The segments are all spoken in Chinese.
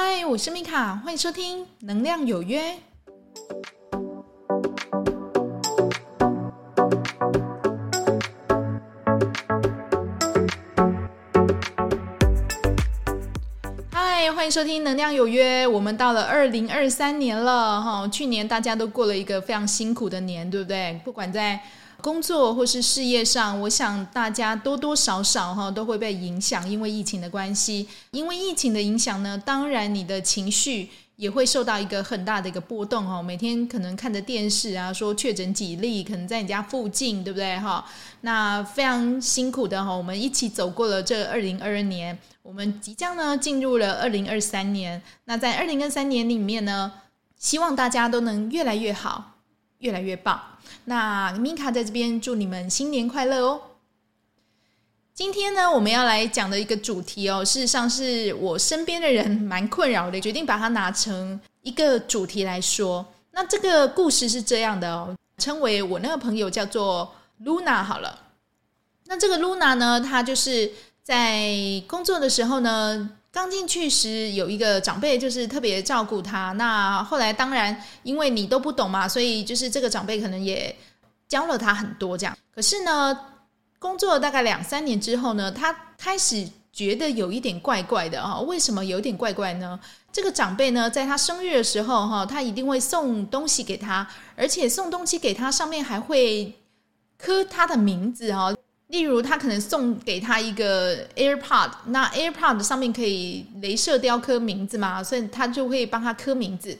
嗨，我是米卡，欢迎收听《能量有约》。嗨，欢迎收听《能量有约》。我们到了二零二三年了，哈，去年大家都过了一个非常辛苦的年，对不对？不管在工作或是事业上，我想大家多多少少哈都会被影响，因为疫情的关系。因为疫情的影响呢，当然你的情绪也会受到一个很大的一个波动哈。每天可能看着电视啊，说确诊几例，可能在你家附近，对不对哈？那非常辛苦的哈，我们一起走过了这二零二二年，我们即将呢进入了二零二三年。那在二零二三年里面呢，希望大家都能越来越好，越来越棒。那米卡在这边祝你们新年快乐哦！今天呢，我们要来讲的一个主题哦，事实上是我身边的人蛮困扰的，决定把它拿成一个主题来说。那这个故事是这样的哦，称为我那个朋友叫做 Luna 好了。那这个 Luna 呢，她就是在工作的时候呢。刚进去时有一个长辈，就是特别照顾他。那后来当然因为你都不懂嘛，所以就是这个长辈可能也教了他很多这样。可是呢，工作了大概两三年之后呢，他开始觉得有一点怪怪的啊。为什么有点怪怪呢？这个长辈呢，在他生日的时候哈，他一定会送东西给他，而且送东西给他上面还会刻他的名字哈。例如，他可能送给他一个 AirPod，那 AirPod 上面可以镭射雕刻名字嘛，所以他就会帮他刻名字。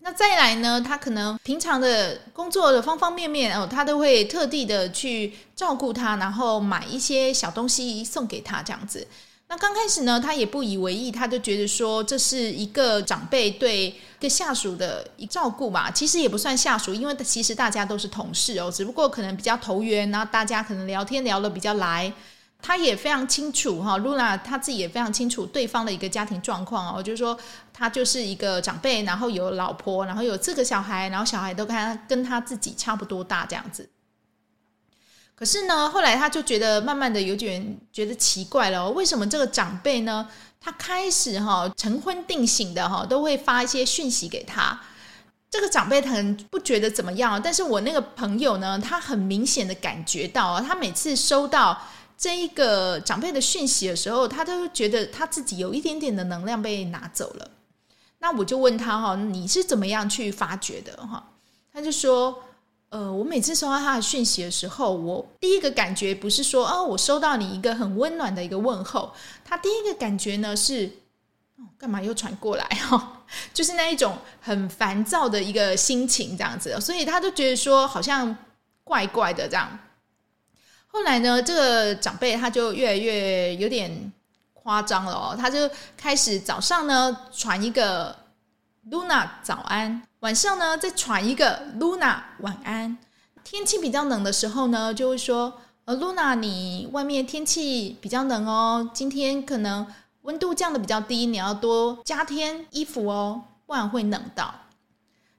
那再来呢，他可能平常的工作的方方面面哦，他都会特地的去照顾他，然后买一些小东西送给他这样子。那刚开始呢，他也不以为意，他就觉得说，这是一个长辈对一个下属的一照顾吧。其实也不算下属，因为其实大家都是同事哦，只不过可能比较投缘，然后大家可能聊天聊得比较来。他也非常清楚哈，Luna 他自己也非常清楚对方的一个家庭状况哦，就是说他就是一个长辈，然后有老婆，然后有这个小孩，然后小孩都跟他跟他自己差不多大这样子。可是呢，后来他就觉得慢慢的有点觉得奇怪了，为什么这个长辈呢？他开始哈晨昏定醒的哈，都会发一些讯息给他。这个长辈可能不觉得怎么样，但是我那个朋友呢，他很明显的感觉到，他每次收到这一个长辈的讯息的时候，他都觉得他自己有一点点的能量被拿走了。那我就问他哈，你是怎么样去发觉的哈？他就说。呃，我每次收到他的讯息的时候，我第一个感觉不是说哦，我收到你一个很温暖的一个问候。他第一个感觉呢是，哦，干嘛又传过来哈？就是那一种很烦躁的一个心情这样子，所以他就觉得说好像怪怪的这样。后来呢，这个长辈他就越来越有点夸张了哦，他就开始早上呢传一个 Luna 早安。晚上呢，再传一个 Luna 晚安。天气比较冷的时候呢，就会说：“呃，Luna，你外面天气比较冷哦，今天可能温度降得比较低，你要多加添衣服哦，不然会冷到。”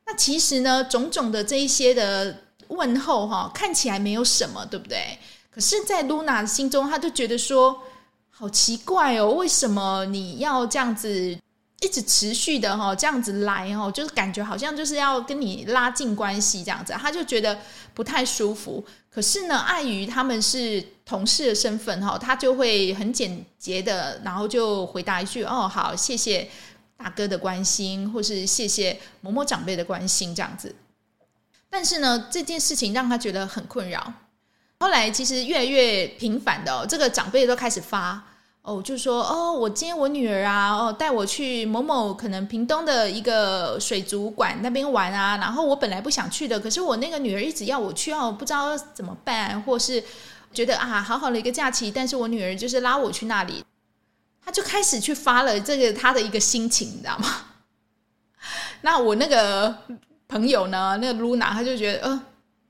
那其实呢，种种的这一些的问候哈，看起来没有什么，对不对？可是，在 Luna 的心中，他就觉得说：“好奇怪哦，为什么你要这样子？”一直持续的哈，这样子来哈，就是感觉好像就是要跟你拉近关系这样子，他就觉得不太舒服。可是呢，碍于他们是同事的身份哈，他就会很简洁的，然后就回答一句：“哦，好，谢谢大哥的关心，或是谢谢某某长辈的关心这样子。”但是呢，这件事情让他觉得很困扰。后来其实越来越频繁的，这个长辈都开始发。哦，就说哦，我今天我女儿啊，哦，带我去某某可能屏东的一个水族馆那边玩啊，然后我本来不想去的，可是我那个女儿一直要我去，哦，不知道怎么办，或是觉得啊，好好的一个假期，但是我女儿就是拉我去那里，他就开始去发了这个他的一个心情，你知道吗？那我那个朋友呢，那个露娜，他就觉得，呃，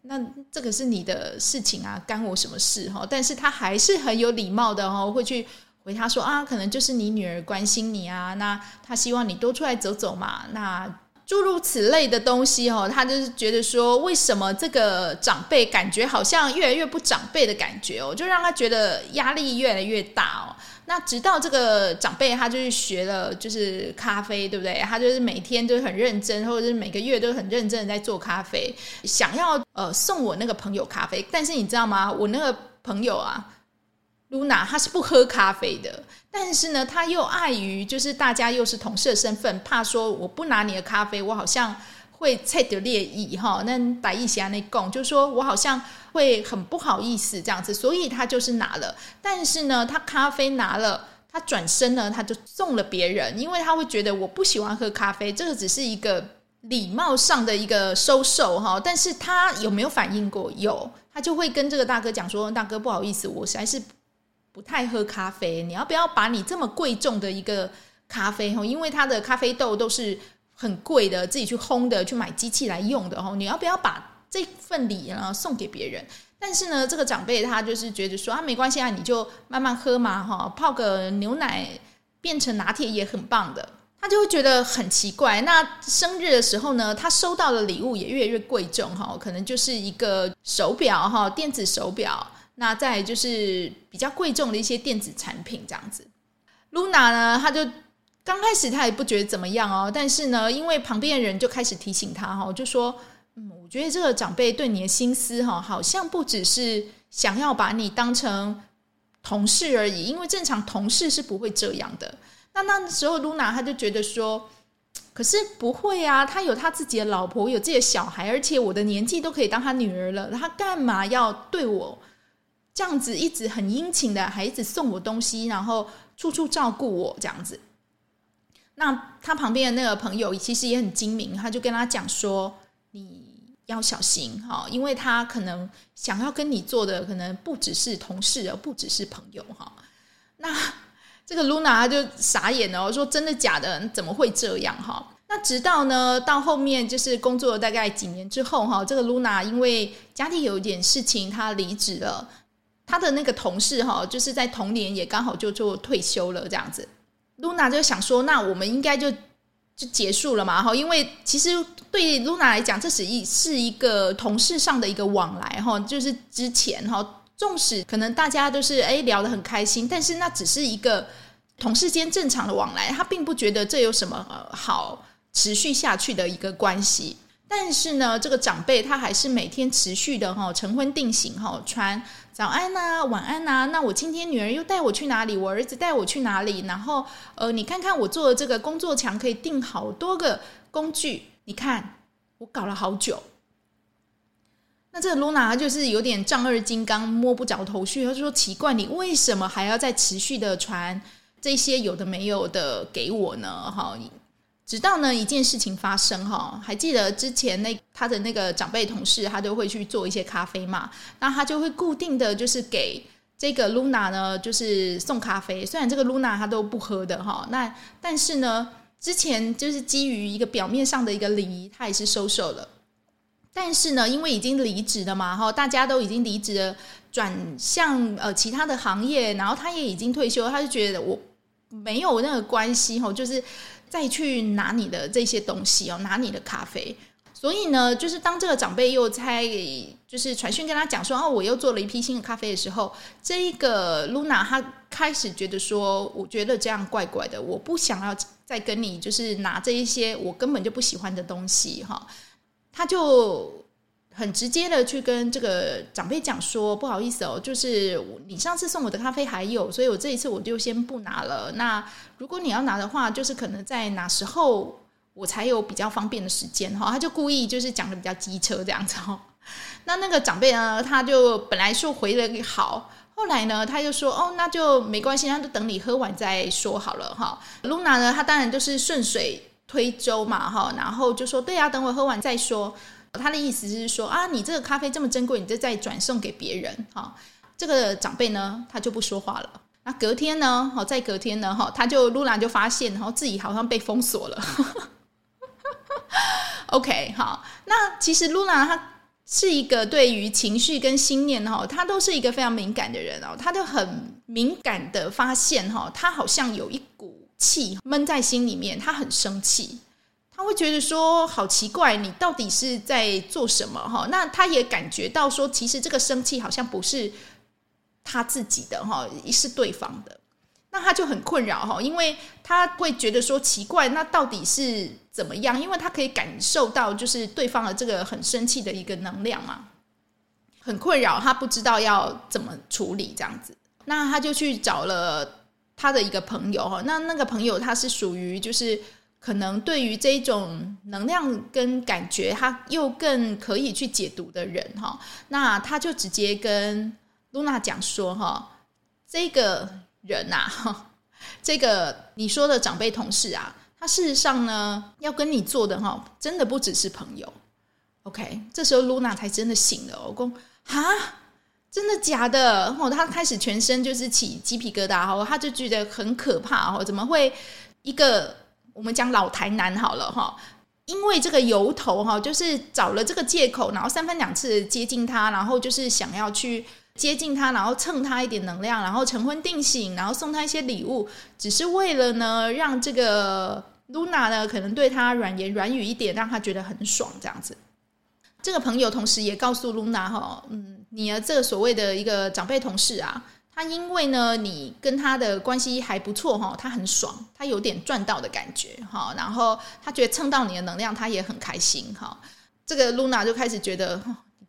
那这个是你的事情啊，干我什么事哈？但是他还是很有礼貌的哦，会去。回他说啊，可能就是你女儿关心你啊，那他希望你多出来走走嘛，那诸如此类的东西哦，他就是觉得说，为什么这个长辈感觉好像越来越不长辈的感觉哦，就让他觉得压力越来越大哦。那直到这个长辈他就是学了就是咖啡，对不对？他就是每天都很认真，或者是每个月都很认真的在做咖啡，想要呃送我那个朋友咖啡。但是你知道吗？我那个朋友啊，Luna，他是不喝咖啡的。但是呢，他又碍于就是大家又是同事的身份，怕说我不拿你的咖啡，我好像会踩着劣意哈。那白一霞那贡就是说我好像会很不好意思这样子，所以他就是拿了。但是呢，他咖啡拿了，他转身呢，他就送了别人，因为他会觉得我不喜欢喝咖啡，这个只是一个礼貌上的一个收受哈。但是他有没有反应过？有，他就会跟这个大哥讲说：“大哥，不好意思，我实在是。”不太喝咖啡，你要不要把你这么贵重的一个咖啡哈？因为它的咖啡豆都是很贵的，自己去烘的，去买机器来用的哈。你要不要把这份礼呢送给别人？但是呢，这个长辈他就是觉得说啊，没关系啊，你就慢慢喝嘛哈，泡个牛奶变成拿铁也很棒的。他就会觉得很奇怪。那生日的时候呢，他收到的礼物也越来越贵重哈，可能就是一个手表哈，电子手表。那再就是比较贵重的一些电子产品这样子，Luna 呢，他就刚开始他也不觉得怎么样哦，但是呢，因为旁边的人就开始提醒他哈，就说，嗯，我觉得这个长辈对你的心思哈，好像不只是想要把你当成同事而已，因为正常同事是不会这样的。那那时候 Luna 他就觉得说，可是不会啊，他有他自己的老婆，有自己的小孩，而且我的年纪都可以当他女儿了，他干嘛要对我？这样子一直很殷勤的，还一直送我东西，然后处处照顾我这样子。那他旁边的那个朋友其实也很精明，他就跟他讲说：“你要小心哈，因为他可能想要跟你做的，可能不只是同事，而不只是朋友哈。”那这个 Luna 就傻眼了，说：“真的假的？怎么会这样哈？”那直到呢，到后面就是工作了大概几年之后哈，这个 Luna 因为家里有一点事情，他离职了。他的那个同事哈，就是在同年也刚好就做退休了，这样子。Luna 就想说，那我们应该就就结束了嘛哈，因为其实对 Luna 来讲，这是一是一个同事上的一个往来哈，就是之前哈，纵使可能大家都是诶聊得很开心，但是那只是一个同事间正常的往来，他并不觉得这有什么好持续下去的一个关系。但是呢，这个长辈他还是每天持续的哈，晨昏定省哈，穿早安呐、晚安呐、那我今天女儿又带我去哪里？我儿子带我去哪里？然后呃，你看看我做的这个工作墙可以订好多个工具。你看我搞了好久。那这个露娜就是有点丈二金刚摸不着头绪，他就说奇怪，你为什么还要再持续的传这些有的没有的给我呢？哈。直到呢一件事情发生哈，还记得之前那他的那个长辈同事，他都会去做一些咖啡嘛，那他就会固定的就是给这个 Luna 呢，就是送咖啡。虽然这个 Luna 他都不喝的哈，那但是呢，之前就是基于一个表面上的一个礼仪，他也是收手了。但是呢，因为已经离职了嘛，哈，大家都已经离职了，转向呃其他的行业，然后他也已经退休，他就觉得我没有那个关系哈，就是。再去拿你的这些东西哦，拿你的咖啡。所以呢，就是当这个长辈又在就是传讯跟他讲说哦，我又做了一批新的咖啡的时候，这一个 Luna 她开始觉得说，我觉得这样怪怪的，我不想要再跟你就是拿这一些我根本就不喜欢的东西哈。他就。很直接的去跟这个长辈讲说，不好意思哦，就是你上次送我的咖啡还有，所以我这一次我就先不拿了。那如果你要拿的话，就是可能在哪时候我才有比较方便的时间哈。他就故意就是讲的比较机车这样子哈。那那个长辈呢，他就本来说回了好，后来呢他又说哦，那就没关系，那就等你喝完再说好了哈。Luna 呢，他当然就是顺水推舟嘛哈，然后就说对啊，等我喝完再说。他的意思是说啊，你这个咖啡这么珍贵，你就再转送给别人哈。这个长辈呢，他就不说话了。那隔天呢，好，在隔天呢，哈，他就露娜就发现，然后自己好像被封锁了。OK，好，那其实露娜她是一个对于情绪跟心念哈，她都是一个非常敏感的人哦，她就很敏感的发现哈，她好像有一股气闷在心里面，她很生气。他会觉得说好奇怪，你到底是在做什么哈？那他也感觉到说，其实这个生气好像不是他自己的哈，是对方的。那他就很困扰哈，因为他会觉得说奇怪，那到底是怎么样？因为他可以感受到就是对方的这个很生气的一个能量嘛，很困扰，他不知道要怎么处理这样子。那他就去找了他的一个朋友哈，那那个朋友他是属于就是可能对于这种能量跟感觉，他又更可以去解读的人哈。那他就直接跟露娜讲说哈，这个。人呐、啊，这个你说的长辈同事啊，他事实上呢，要跟你做的哈，真的不只是朋友。OK，这时候露娜才真的醒了。我公哈，真的假的？然后他开始全身就是起鸡皮疙瘩，哦，他就觉得很可怕，哦，怎么会一个我们讲老台南好了，哈，因为这个由头，哈，就是找了这个借口，然后三番两次接近他，然后就是想要去。接近他，然后蹭他一点能量，然后成婚定省，然后送他一些礼物，只是为了呢，让这个噜那呢，可能对他软言软语一点，让他觉得很爽，这样子。这个朋友同时也告诉露娜哈，嗯，你的这个所谓的一个长辈同事啊，他因为呢，你跟他的关系还不错哈，他很爽，他有点赚到的感觉哈，然后他觉得蹭到你的能量，他也很开心哈。这个噜那就开始觉得。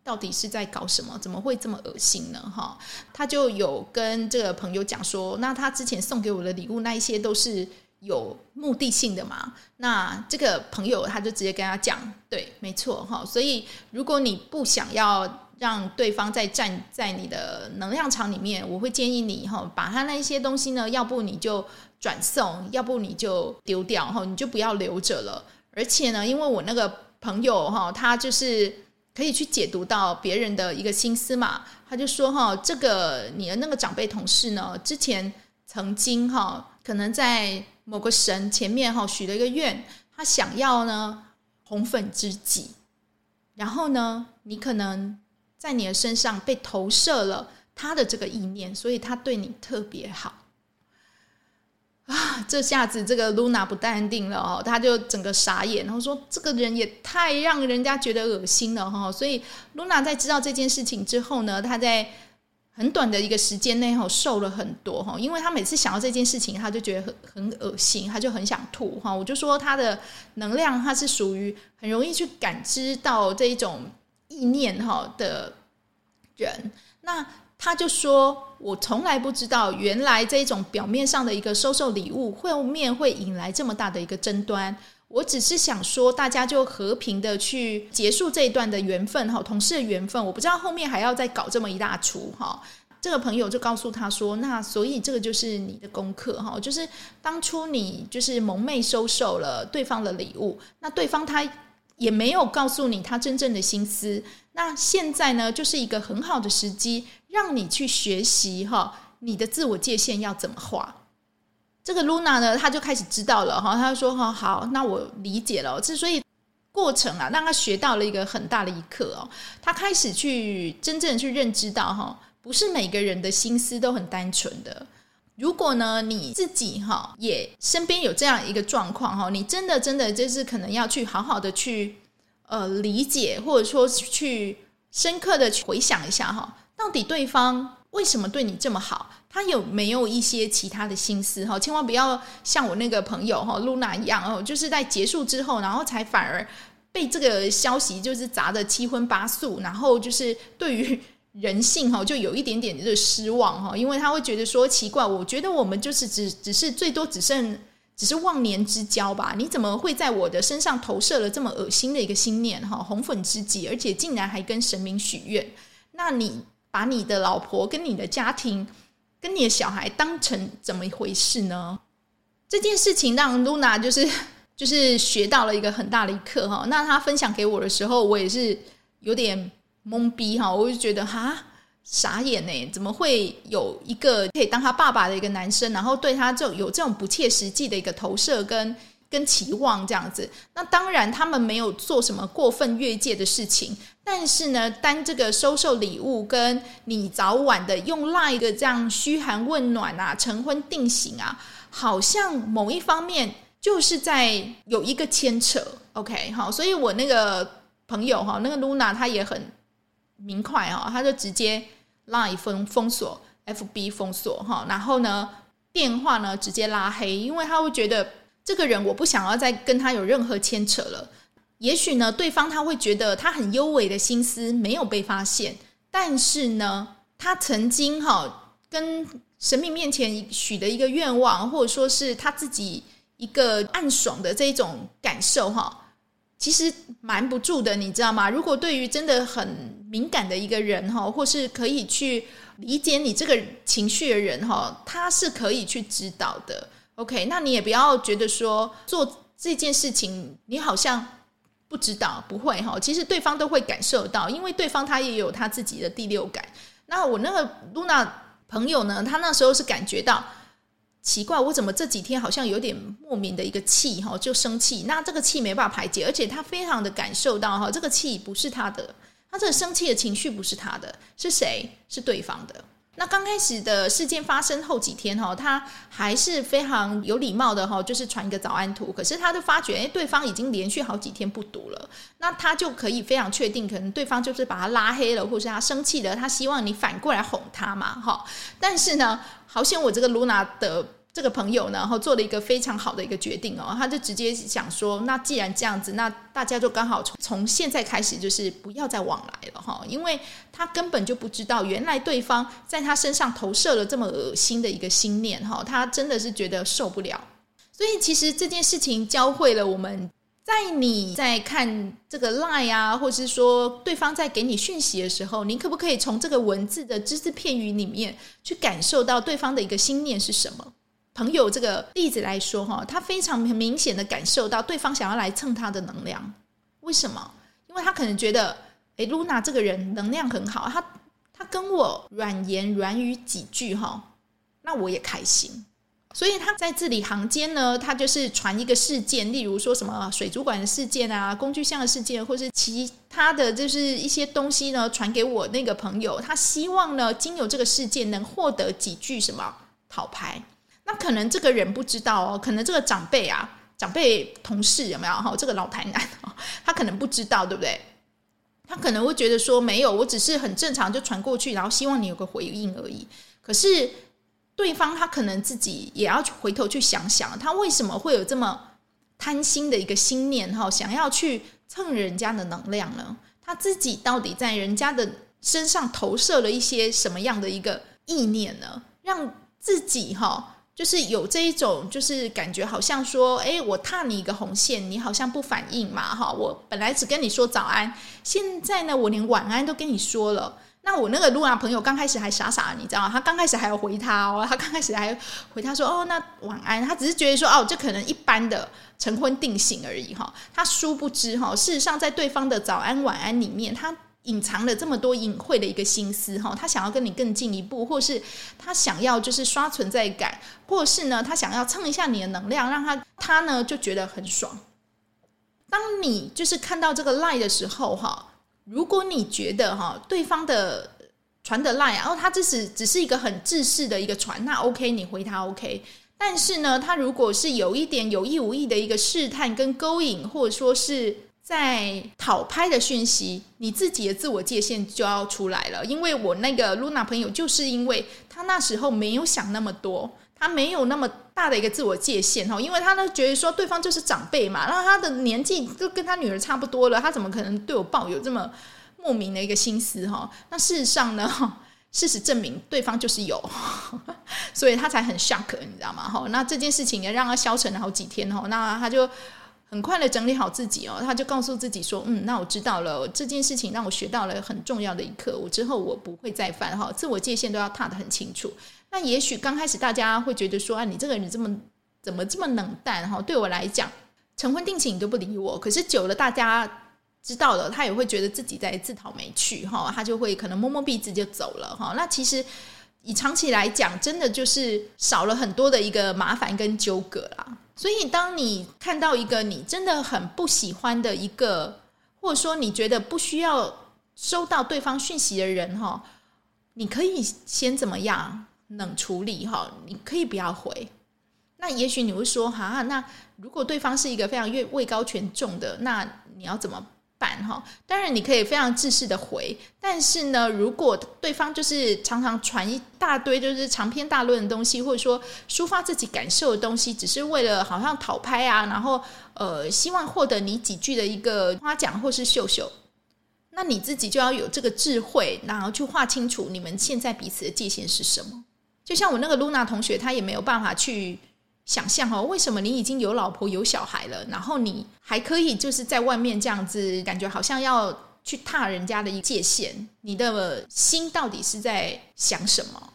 到底是在搞什么？怎么会这么恶心呢？哈，他就有跟这个朋友讲说，那他之前送给我的礼物，那一些都是有目的性的嘛。那这个朋友他就直接跟他讲，对，没错，哈。所以如果你不想要让对方再站在你的能量场里面，我会建议你哈，把他那一些东西呢，要不你就转送，要不你就丢掉，哈，你就不要留着了。而且呢，因为我那个朋友哈，他就是。可以去解读到别人的一个心思嘛？他就说哈，这个你的那个长辈同事呢，之前曾经哈，可能在某个神前面哈许了一个愿，他想要呢红粉知己，然后呢，你可能在你的身上被投射了他的这个意念，所以他对你特别好。啊，这下子这个露娜不淡定了哦，他就整个傻眼，然后说这个人也太让人家觉得恶心了哈。所以露娜在知道这件事情之后呢，他在很短的一个时间内哈瘦了很多哈，因为他每次想到这件事情，他就觉得很很恶心，他就很想吐哈。我就说他的能量，他是属于很容易去感知到这一种意念哈的人，那。他就说：“我从来不知道，原来这种表面上的一个收受礼物，后面会引来这么大的一个争端。我只是想说，大家就和平的去结束这一段的缘分哈，同事的缘分。我不知道后面还要再搞这么一大出哈。”这个朋友就告诉他说：“那所以这个就是你的功课哈，就是当初你就是蒙昧收受了对方的礼物，那对方他也没有告诉你他真正的心思。那现在呢，就是一个很好的时机。”让你去学习哈，你的自我界限要怎么画？这个 Luna 呢，他就开始知道了哈。他就说：“哈，好，那我理解了。之所以过程啊，让他学到了一个很大的一课哦。他开始去真正去认知到哈，不是每个人的心思都很单纯的。如果呢，你自己哈也身边有这样一个状况哈，你真的真的就是可能要去好好的去呃理解，或者说去深刻的去回想一下哈。”到底对方为什么对你这么好？他有没有一些其他的心思？哈，千万不要像我那个朋友哈露娜一样哦，就是在结束之后，然后才反而被这个消息就是砸得七荤八素，然后就是对于人性哈就有一点点的失望哈，因为他会觉得说奇怪，我觉得我们就是只只是最多只剩只是忘年之交吧？你怎么会在我的身上投射了这么恶心的一个心念哈？红粉知己，而且竟然还跟神明许愿，那你？把你的老婆跟你的家庭跟你的小孩当成怎么一回事呢？这件事情让噜那就是就是学到了一个很大的一课哈。那他分享给我的时候，我也是有点懵逼哈，我就觉得哈傻眼呢，怎么会有一个可以当他爸爸的一个男生，然后对他就有这种不切实际的一个投射跟。跟期望这样子，那当然他们没有做什么过分越界的事情，但是呢，当这个收受礼物跟你早晚的用赖的这样嘘寒问暖啊、晨昏定型啊，好像某一方面就是在有一个牵扯。OK，好，所以我那个朋友哈，那个噜那他也很明快哦，他就直接赖封封锁，FB 封锁哈，然后呢。电话呢直接拉黑，因为他会觉得这个人我不想要再跟他有任何牵扯了。也许呢，对方他会觉得他很幽微的心思没有被发现，但是呢，他曾经哈跟神明面前许的一个愿望，或者说是他自己一个暗爽的这种感受哈，其实瞒不住的，你知道吗？如果对于真的很敏感的一个人哈，或是可以去理解你这个情绪的人哈，他是可以去指导的。OK，那你也不要觉得说做这件事情，你好像。不知道，不会哈，其实对方都会感受到，因为对方他也有他自己的第六感。那我那个露娜朋友呢，他那时候是感觉到奇怪，我怎么这几天好像有点莫名的一个气哈，就生气。那这个气没办法排解，而且他非常的感受到哈，这个气不是他的，他这个生气的情绪不是他的，是谁？是对方的。那刚开始的事件发生后几天哈，他还是非常有礼貌的哈，就是传一个早安图。可是他就发觉，哎，对方已经连续好几天不读了，那他就可以非常确定，可能对方就是把他拉黑了，或是他生气了，他希望你反过来哄他嘛，哈。但是呢，好像我这个露娜的。这个朋友呢，然后做了一个非常好的一个决定哦，他就直接想说，那既然这样子，那大家就刚好从从现在开始就是不要再往来了哈，因为他根本就不知道原来对方在他身上投射了这么恶心的一个心念哈，他真的是觉得受不了。所以其实这件事情教会了我们，在你在看这个 lie 啊，或是说对方在给你讯息的时候，你可不可以从这个文字的只字片语里面去感受到对方的一个心念是什么？朋友这个例子来说，哈，他非常明显的感受到对方想要来蹭他的能量。为什么？因为他可能觉得，诶，露娜这个人能量很好，他他跟我软言软语几句，哈，那我也开心。所以他在字里行间呢，他就是传一个事件，例如说什么水族馆的事件啊，工具箱的事件，或是其他的就是一些东西呢，传给我那个朋友。他希望呢，经由这个事件能获得几句什么讨牌。那可能这个人不知道哦，可能这个长辈啊，长辈同事有没有哈？这个老台南哦，他可能不知道，对不对？他可能会觉得说没有，我只是很正常就传过去，然后希望你有个回应而已。可是对方他可能自己也要回头去想想，他为什么会有这么贪心的一个心念哈？想要去蹭人家的能量呢？他自己到底在人家的身上投射了一些什么样的一个意念呢？让自己哈？就是有这一种，就是感觉好像说，哎，我踏你一个红线，你好像不反应嘛，哈，我本来只跟你说早安，现在呢，我连晚安都跟你说了。那我那个露娜朋友刚开始还傻傻，你知道吗？他刚开始还要回他哦，他刚开始还回他说，哦，那晚安。他只是觉得说，哦，这可能一般的成婚定型而已，哈。他殊不知，哈，事实上在对方的早安晚安里面，他。隐藏了这么多隐晦的一个心思哈，他想要跟你更进一步，或是他想要就是刷存在感，或是呢他想要蹭一下你的能量，让他他呢就觉得很爽。当你就是看到这个赖的时候哈，如果你觉得哈对方的传的赖然后他只是只是一个很制式的一个传，那 OK 你回他 OK，但是呢他如果是有一点有意无意的一个试探跟勾引，或者说是。在讨拍的讯息，你自己的自我界限就要出来了。因为我那个露娜朋友，就是因为他那时候没有想那么多，他没有那么大的一个自我界限哈，因为他呢觉得说对方就是长辈嘛，然后他的年纪都跟他女儿差不多了，他怎么可能对我抱有这么莫名的一个心思哈？那事实上呢，事实证明对方就是有，所以他才很 shock，你知道吗？哈，那这件事情也让他消沉了好几天哈，那他就。很快的整理好自己哦，他就告诉自己说：“嗯，那我知道了，这件事情让我学到了很重要的一课，我之后我不会再犯哈，自我界限都要踏得很清楚。那也许刚开始大家会觉得说啊，你这个人这么怎么这么冷淡哈？对我来讲，成婚定情你都不理我，可是久了大家知道了，他也会觉得自己在自讨没趣哈，他就会可能摸摸鼻子就走了哈。那其实以长期来讲，真的就是少了很多的一个麻烦跟纠葛啦。”所以，当你看到一个你真的很不喜欢的一个，或者说你觉得不需要收到对方讯息的人哈，你可以先怎么样冷处理哈？你可以不要回。那也许你会说哈，那如果对方是一个非常越位高权重的，那你要怎么办哈。当然你可以非常自私的回，但是呢，如果对方就是常常传一大堆就是长篇大论的东西，或者说抒发自己感受的东西，只是为了好像讨拍啊，然后呃希望获得你几句的一个夸奖或是秀秀，那你自己就要有这个智慧，然后去划清楚你们现在彼此的界限是什么。就像我那个露娜同学，她也没有办法去想象哦，为什么你已经有老婆有小孩了，然后你还可以就是在外面这样子，感觉好像要去踏人家的一界限，你的心到底是在想什么？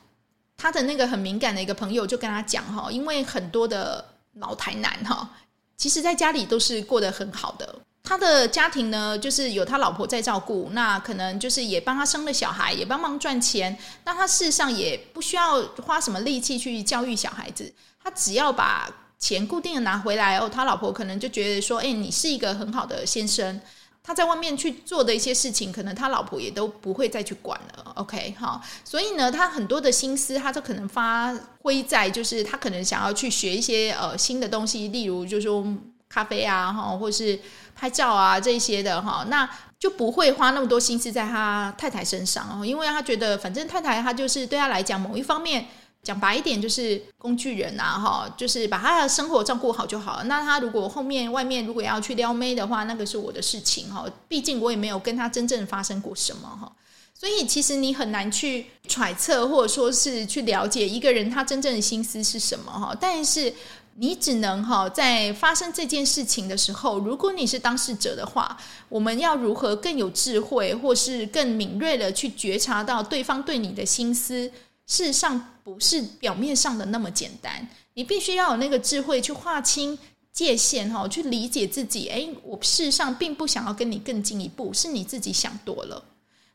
他的那个很敏感的一个朋友就跟他讲哈，因为很多的老台男哈，其实在家里都是过得很好的。他的家庭呢，就是有他老婆在照顾，那可能就是也帮他生了小孩，也帮忙赚钱。那他事实上也不需要花什么力气去教育小孩子，他只要把钱固定的拿回来哦，他老婆可能就觉得说，哎，你是一个很好的先生。他在外面去做的一些事情，可能他老婆也都不会再去管了。OK，好，所以呢，他很多的心思，他就可能发挥在就是他可能想要去学一些呃新的东西，例如就是说咖啡啊，哈，或是。拍照啊，这些的哈，那就不会花那么多心思在他太太身上哦，因为他觉得反正太太他就是对他来讲某一方面讲白一点就是工具人呐哈，就是把他的生活照顾好就好了。那他如果后面外面如果要去撩妹的话，那个是我的事情哈，毕竟我也没有跟他真正发生过什么哈，所以其实你很难去揣测或者说是去了解一个人他真正的心思是什么哈，但是。你只能哈，在发生这件事情的时候，如果你是当事者的话，我们要如何更有智慧，或是更敏锐的去觉察到对方对你的心思，事实上不是表面上的那么简单。你必须要有那个智慧去划清界限哈，去理解自己。诶，我事实上并不想要跟你更进一步，是你自己想多了。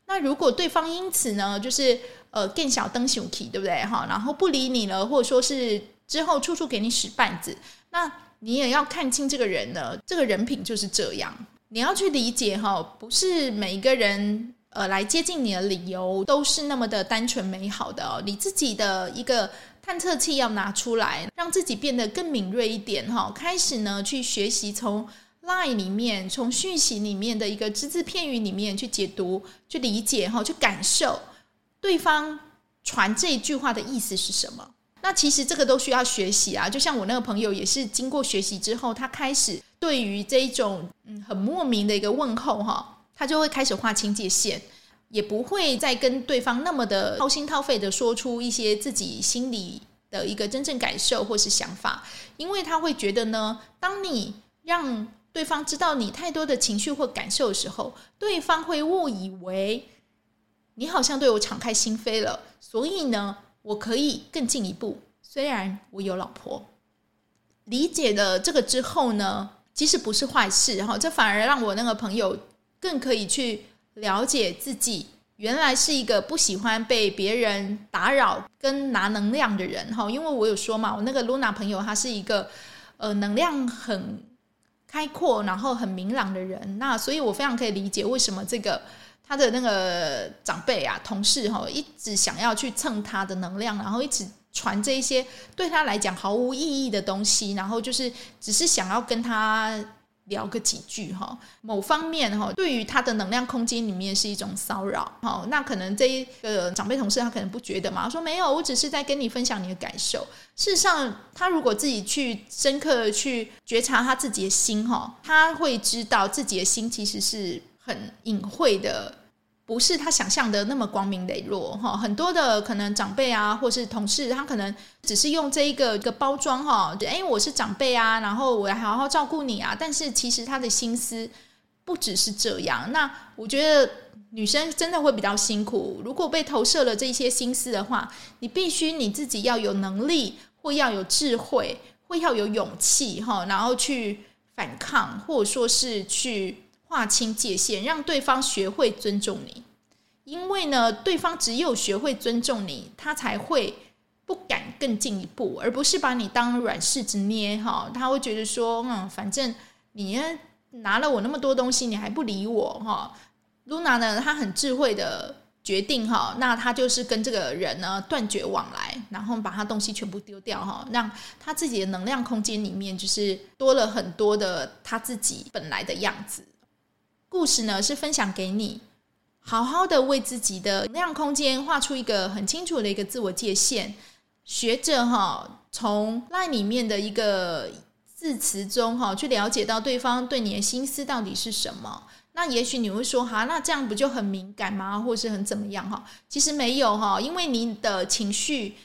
那如果对方因此呢，就是呃更小灯熊体，对不对哈？然后不理你了，或者说是。之后处处给你使绊子，那你也要看清这个人呢，这个人品就是这样。你要去理解哈，不是每一个人呃来接近你的理由都是那么的单纯美好的。你自己的一个探测器要拿出来，让自己变得更敏锐一点哈。开始呢去学习从 line 里面，从讯息里面的一个只字片语里面去解读、去理解哈、去感受对方传这一句话的意思是什么。那其实这个都需要学习啊，就像我那个朋友也是经过学习之后，他开始对于这一种嗯很莫名的一个问候哈，他就会开始划清界限，也不会再跟对方那么的掏心掏肺的说出一些自己心里的一个真正感受或是想法，因为他会觉得呢，当你让对方知道你太多的情绪或感受的时候，对方会误以为你好像对我敞开心扉了，所以呢。我可以更进一步，虽然我有老婆，理解了这个之后呢，其实不是坏事哈，这反而让我那个朋友更可以去了解自己，原来是一个不喜欢被别人打扰跟拿能量的人哈。因为我有说嘛，我那个噜那朋友他是一个呃能量很开阔，然后很明朗的人，那所以我非常可以理解为什么这个。他的那个长辈啊，同事哈，一直想要去蹭他的能量，然后一直传这一些对他来讲毫无意义的东西，然后就是只是想要跟他聊个几句哈。某方面哈，对于他的能量空间里面是一种骚扰哈。那可能这一个长辈同事他可能不觉得嘛，说没有，我只是在跟你分享你的感受。事实上，他如果自己去深刻的去觉察他自己的心哈，他会知道自己的心其实是。很隐晦的，不是他想象的那么光明磊落哈。很多的可能长辈啊，或是同事，他可能只是用这一个一个包装哈，哎，我是长辈啊，然后我要好好照顾你啊。但是其实他的心思不只是这样。那我觉得女生真的会比较辛苦，如果被投射了这些心思的话，你必须你自己要有能力，或要有智慧，或要有勇气哈，然后去反抗，或者说是去。划清界限，让对方学会尊重你，因为呢，对方只有学会尊重你，他才会不敢更进一步，而不是把你当软柿子捏哈。他会觉得说，嗯，反正你拿了我那么多东西，你还不理我哈。噜那呢，他很智慧的决定哈，那他就是跟这个人呢断绝往来，然后把他东西全部丢掉哈，让他自己的能量空间里面就是多了很多的他自己本来的样子。故事呢是分享给你，好好的为自己的能量空间画出一个很清楚的一个自我界限，学着哈从 LINE 里面的一个字词中哈去了解到对方对你的心思到底是什么。那也许你会说哈，那这样不就很敏感吗？或是很怎么样哈？其实没有哈，因为你的情绪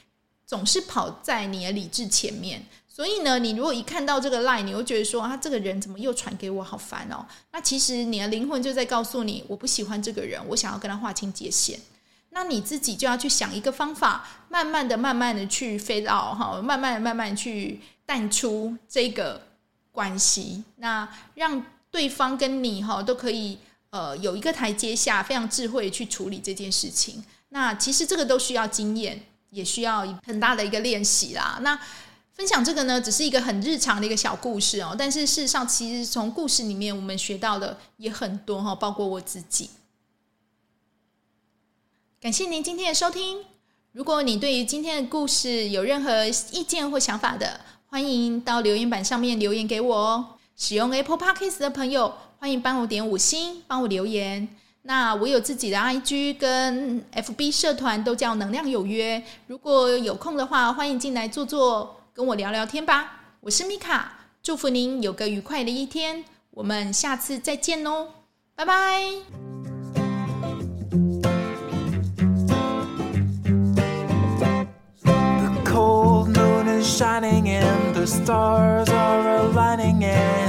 总是跑在你的理智前面。所以呢，你如果一看到这个 line，你会觉得说啊，这个人怎么又传给我，好烦哦。那其实你的灵魂就在告诉你，我不喜欢这个人，我想要跟他划清界限。那你自己就要去想一个方法，慢慢的、慢慢的去 fade out 哈，慢慢的、慢慢去淡出这个关系，那让。对方跟你哈都可以呃有一个台阶下，非常智慧去处理这件事情。那其实这个都需要经验，也需要很大的一个练习啦。那分享这个呢，只是一个很日常的一个小故事哦。但是事实上，其实从故事里面我们学到的也很多哈，包括我自己。感谢您今天的收听。如果你对于今天的故事有任何意见或想法的，欢迎到留言板上面留言给我哦。使用 Apple Podcast 的朋友，欢迎帮我点五星，帮我留言。那我有自己的 IG 跟 FB 社团，都叫能量有约。如果有空的话，欢迎进来坐坐，跟我聊聊天吧。我是米卡，祝福您有个愉快的一天。我们下次再见哦，拜拜。The cold moon is shining and the stars are aligning and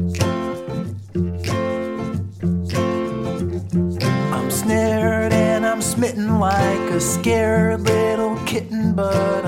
Like a scared little kitten, but.